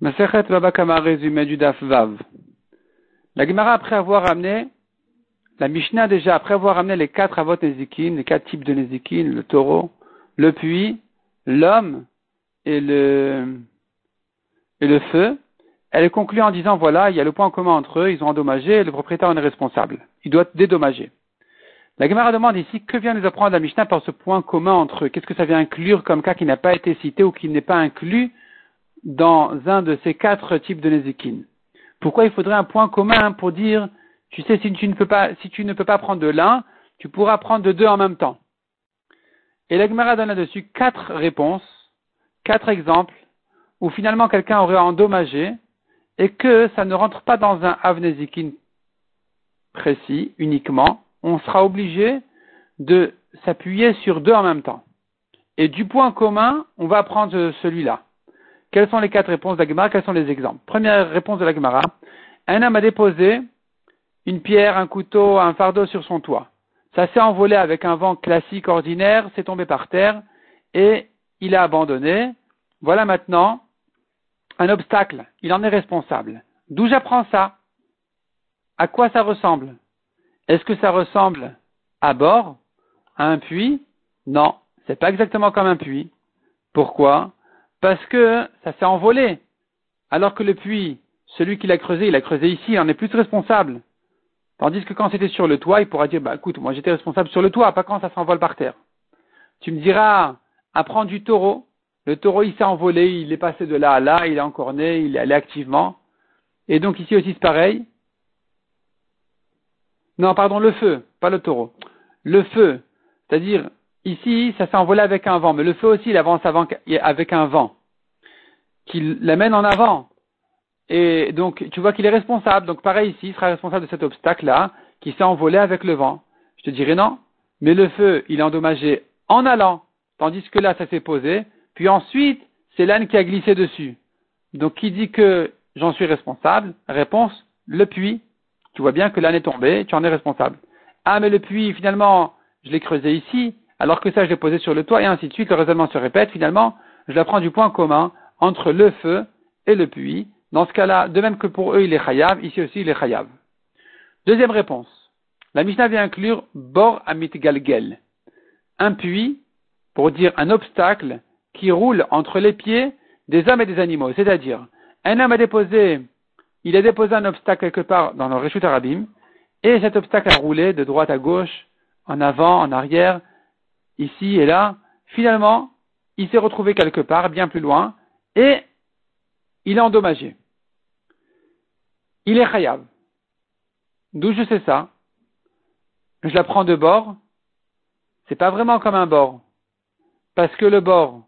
Masechet Babakama résumé du Daf Vav. La Gemara, après avoir amené, la Mishnah déjà, après avoir amené les quatre avot Nezikin, les quatre types de Nezikin, le taureau, le puits, l'homme et le, et le feu, elle conclut en disant voilà, il y a le point commun entre eux, ils ont endommagé, le propriétaire en est responsable. Il doit dédommager. La Gemara demande ici que vient nous apprendre la Mishnah par ce point commun entre eux? Qu'est-ce que ça vient inclure comme cas qui n'a pas été cité ou qui n'est pas inclus dans un de ces quatre types de Nezikin. Pourquoi il faudrait un point commun pour dire, tu sais, si tu ne peux pas, si tu ne peux pas prendre de l'un, tu pourras prendre de deux en même temps. Et l'Agmara donne là-dessus quatre réponses, quatre exemples, où finalement quelqu'un aurait endommagé et que ça ne rentre pas dans un Avnezikin précis uniquement, on sera obligé de s'appuyer sur deux en même temps. Et du point commun, on va prendre celui-là. Quelles sont les quatre réponses de la Quels sont les exemples? Première réponse de la. Un homme a déposé une pierre, un couteau, un fardeau sur son toit. Ça s'est envolé avec un vent classique ordinaire, c'est tombé par terre et il a abandonné. Voilà maintenant un obstacle. Il en est responsable. D'où j'apprends ça? À quoi ça ressemble? Est-ce que ça ressemble à bord À un puits? Non, c'est pas exactement comme un puits. Pourquoi? Parce que ça s'est envolé. Alors que le puits, celui qui l'a creusé, il a creusé ici, il en est plus responsable. Tandis que quand c'était sur le toit, il pourra dire, bah écoute, moi j'étais responsable sur le toit, pas quand ça s'envole par terre. Tu me diras, apprends du taureau. Le taureau, il s'est envolé, il est passé de là à là, il est encore né, il est allé activement. Et donc ici aussi c'est pareil. Non, pardon, le feu, pas le taureau. Le feu, c'est-à-dire Ici, ça s'est envolé avec un vent, mais le feu aussi, il avance avec un vent, qui l'amène en avant. Et donc, tu vois qu'il est responsable. Donc, pareil ici, il sera responsable de cet obstacle-là, qui s'est envolé avec le vent. Je te dirais non, mais le feu, il est endommagé en allant, tandis que là, ça s'est posé, puis ensuite, c'est l'âne qui a glissé dessus. Donc, qui dit que j'en suis responsable? Réponse, le puits. Tu vois bien que l'âne est tombé, tu en es responsable. Ah, mais le puits, finalement, je l'ai creusé ici, alors que ça je l'ai posé sur le toit, et ainsi de suite, le raisonnement se répète, finalement, je la prends du point commun entre le feu et le puits. Dans ce cas-là, de même que pour eux il est chayav, ici aussi il est chayav. Deuxième réponse. La Mishnah vient inclure bor amit galgel. Un puits, pour dire un obstacle, qui roule entre les pieds des hommes et des animaux. C'est-à-dire, un homme a déposé, il a déposé un obstacle quelque part dans le Reshut Arabim, et cet obstacle a roulé de droite à gauche, en avant, en arrière, ici et là, finalement, il s'est retrouvé quelque part, bien plus loin, et il est endommagé. Il est chayav. D'où je sais ça Je la prends de bord. C'est pas vraiment comme un bord. Parce que le bord,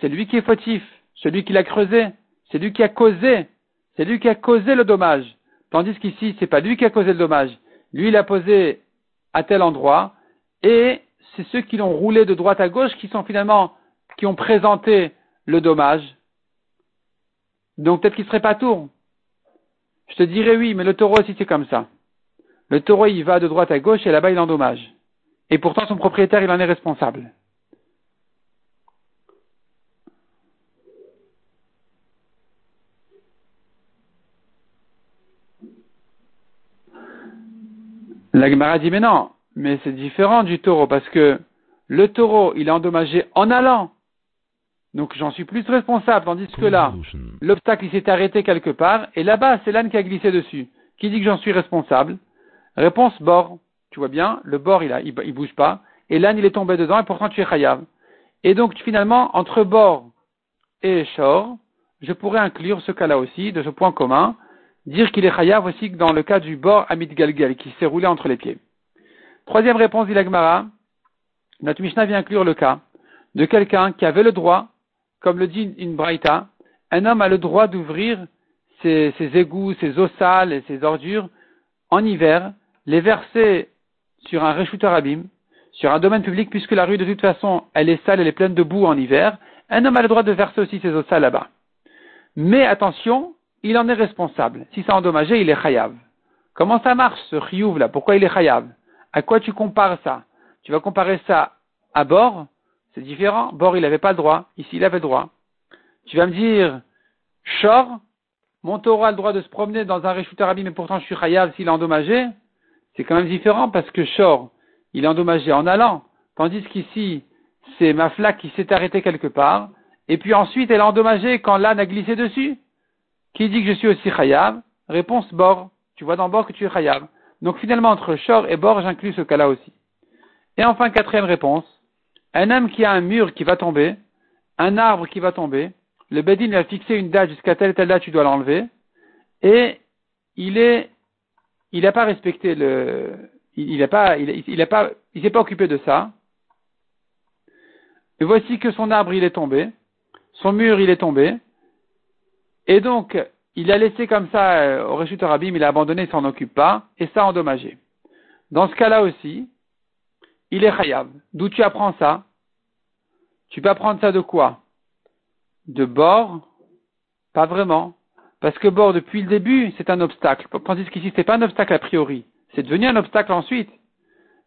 c'est lui qui est fautif, celui qui l'a creusé, c'est lui qui a causé, c'est lui qui a causé le dommage. Tandis qu'ici, c'est pas lui qui a causé le dommage. Lui, il a posé à tel endroit, et c'est ceux qui l'ont roulé de droite à gauche qui sont finalement, qui ont présenté le dommage. Donc peut-être qu'il serait pas tour. Je te dirais oui, mais le taureau aussi c'est comme ça. Le taureau il va de droite à gauche et là-bas il endommage. Et pourtant son propriétaire il en est responsable. La Gemara dit mais non, mais c'est différent du taureau parce que le taureau, il est endommagé en allant. Donc j'en suis plus responsable, tandis que là, l'obstacle il s'est arrêté quelque part, et là-bas c'est l'âne qui a glissé dessus. Qui dit que j'en suis responsable Réponse bord. Tu vois bien, le bord il, a, il, bouge pas, et l'âne il est tombé dedans, et pourtant tu es chayav. Et donc finalement, entre bord et shor, je pourrais inclure ce cas-là aussi, de ce point commun, dire qu'il est chayav aussi dans le cas du bord Amit Galgal, qui s'est roulé entre les pieds. Troisième réponse d'Ilagmara, notre Mishnah vient inclure le cas de quelqu'un qui avait le droit, comme le dit une braïta, un homme a le droit d'ouvrir ses, égouts, ses eaux sales et ses ordures en hiver, les verser sur un réchuteur abîme, sur un domaine public, puisque la rue de toute façon elle est sale, elle est pleine de boue en hiver, un homme a le droit de verser aussi ses eaux sales là-bas. Mais attention, il en est responsable. Si c'est endommagé, il est chayav. Comment ça marche ce chiyuv là Pourquoi il est chayav? À quoi tu compares ça Tu vas comparer ça à bord, c'est différent. Bord, il n'avait pas le droit. Ici, il avait le droit. Tu vas me dire, Shor, mon taureau a le droit de se promener dans un Réchut Arabi, mais pourtant je suis Chayav s'il est endommagé. C'est quand même différent parce que Shor, il est endommagé en allant, tandis qu'ici, c'est ma flaque qui s'est arrêtée quelque part, et puis ensuite elle est endommagée quand l'âne a glissé dessus. Qui dit que je suis aussi Chayav? Réponse Bor. Tu vois dans Bor que tu es Chayav. Donc finalement, entre Shor et Bor, j'inclus ce cas-là aussi. Et enfin, quatrième réponse. Un homme qui a un mur qui va tomber, un arbre qui va tomber, le Bedin a fixé une date jusqu'à telle telle date, tu dois l'enlever, et il est, il n'a pas respecté le, il n'a pas, il, il pas, il s'est pas occupé de ça. Et voici que son arbre il est tombé, son mur il est tombé, et donc il a laissé comme ça euh, au Réchut Rabim, il a abandonné, il s'en occupe pas, et ça a endommagé. Dans ce cas-là aussi, il est chayav. D'où tu apprends ça? Tu peux apprendre ça de quoi? De bord? Pas vraiment. Parce que bord, depuis le début, c'est un obstacle. Tandis qu'ici, c'est pas un obstacle a priori. C'est devenu un obstacle ensuite.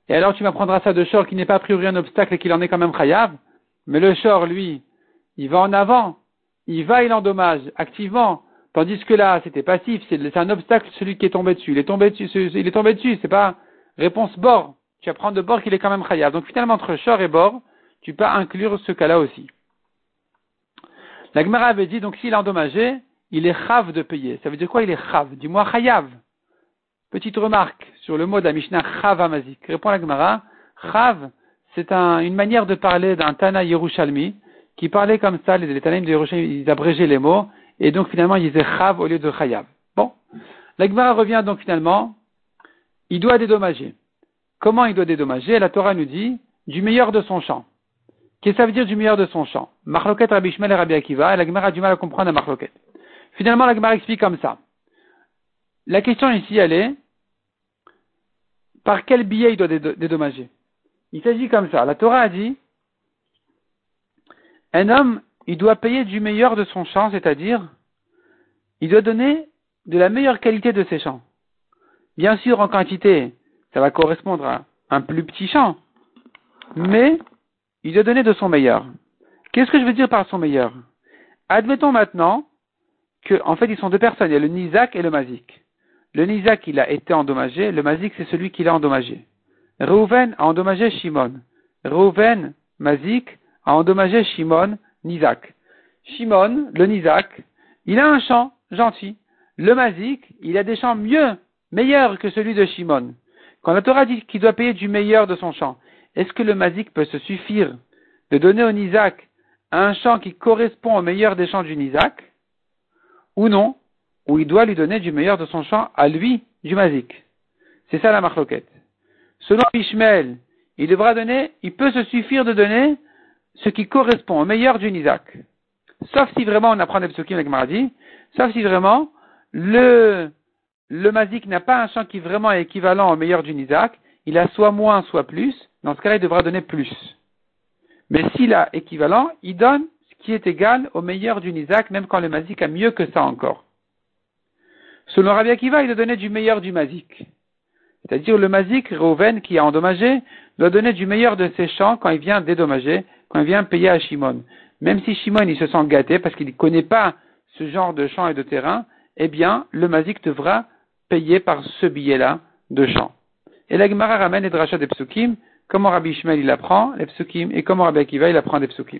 Et alors, tu m'apprendras ça de Shor qui n'est pas a priori un obstacle et qu'il en est quand même chayav. Mais le Shor, lui, il va en avant. Il va, il endommage activement. Tandis que là, c'était passif. C'est un obstacle, celui qui est tombé dessus. Il est tombé dessus, il est tombé dessus. C'est pas réponse bord tu apprends de bord qu'il est quand même chayav. Donc finalement, entre shor et bord, tu peux inclure ce cas-là aussi. La Gemara avait dit, donc s'il est endommagé, il est chav de payer. Ça veut dire quoi il est chav Dis-moi chayav. Petite remarque sur le mot de la Mishnah chav amazik. Répond la Gemara, chav, c'est une manière de parler d'un Tana Yerushalmi qui parlait comme ça, les, les de Yerushalmi, ils abrégeaient les mots, et donc finalement ils disaient chav au lieu de chayav. Bon. La Gemara revient donc finalement, il doit dédommager. Comment il doit dédommager? La Torah nous dit du meilleur de son champ. Qu'est-ce que ça veut dire du meilleur de son champ? Marloket Rabbi Shmuel et Rabbi Akiva, et la Gemara a du mal à comprendre la Marloket. Finalement, la Gemara explique comme ça. La question ici, elle est, par quel billet il doit dédommager? Il s'agit comme ça. La Torah a dit, un homme, il doit payer du meilleur de son champ, c'est-à-dire, il doit donner de la meilleure qualité de ses champs. Bien sûr, en quantité, ça va correspondre à un plus petit champ. Mais il doit donner de son meilleur. Qu'est-ce que je veux dire par son meilleur? Admettons maintenant que, en fait, ils sont deux personnes. Il y a le Nizak et le Mazik. Le Nizak, il a été endommagé. Le Mazik, c'est celui qui l'a endommagé. Reuven a endommagé Shimon. Reuven, Mazik, a endommagé Shimon, Nizak. Shimon, le Nizak, il a un champ gentil. Le Mazik, il a des champs mieux, meilleurs que celui de Shimon. Quand la Torah dit qu'il doit payer du meilleur de son champ, est-ce que le mazik peut se suffire de donner au Nizak un champ qui correspond au meilleur des champs du Nizak? Ou non Ou il doit lui donner du meilleur de son champ à lui, du mazik C'est ça la marloquette. Selon Ishmael, il devra donner, il peut se suffire de donner ce qui correspond au meilleur du Nizak. Sauf si vraiment on apprend des psukim avec Maradi, sauf si vraiment le le mazik n'a pas un champ qui vraiment est équivalent au meilleur du Nizak, il a soit moins, soit plus, dans ce cas-là, il devra donner plus. Mais s'il a équivalent, il donne ce qui est égal au meilleur du Nizak, même quand le mazik a mieux que ça encore. Selon Rabbi Akiva, il doit donner du meilleur du mazik. C'est-à-dire le mazik, Reuven, qui a endommagé, doit donner du meilleur de ses champs quand il vient dédommager, quand il vient payer à Shimon. Même si Shimon, il se sent gâté parce qu'il ne connaît pas ce genre de champ et de terrain, eh bien, le mazik devra payé par ce billet-là de champ. Et la Gemara ramène les drachas des psukim, comment Rabbi Ishmael il apprend les psukim, et comment Rabbi Akiva il apprend des psukim.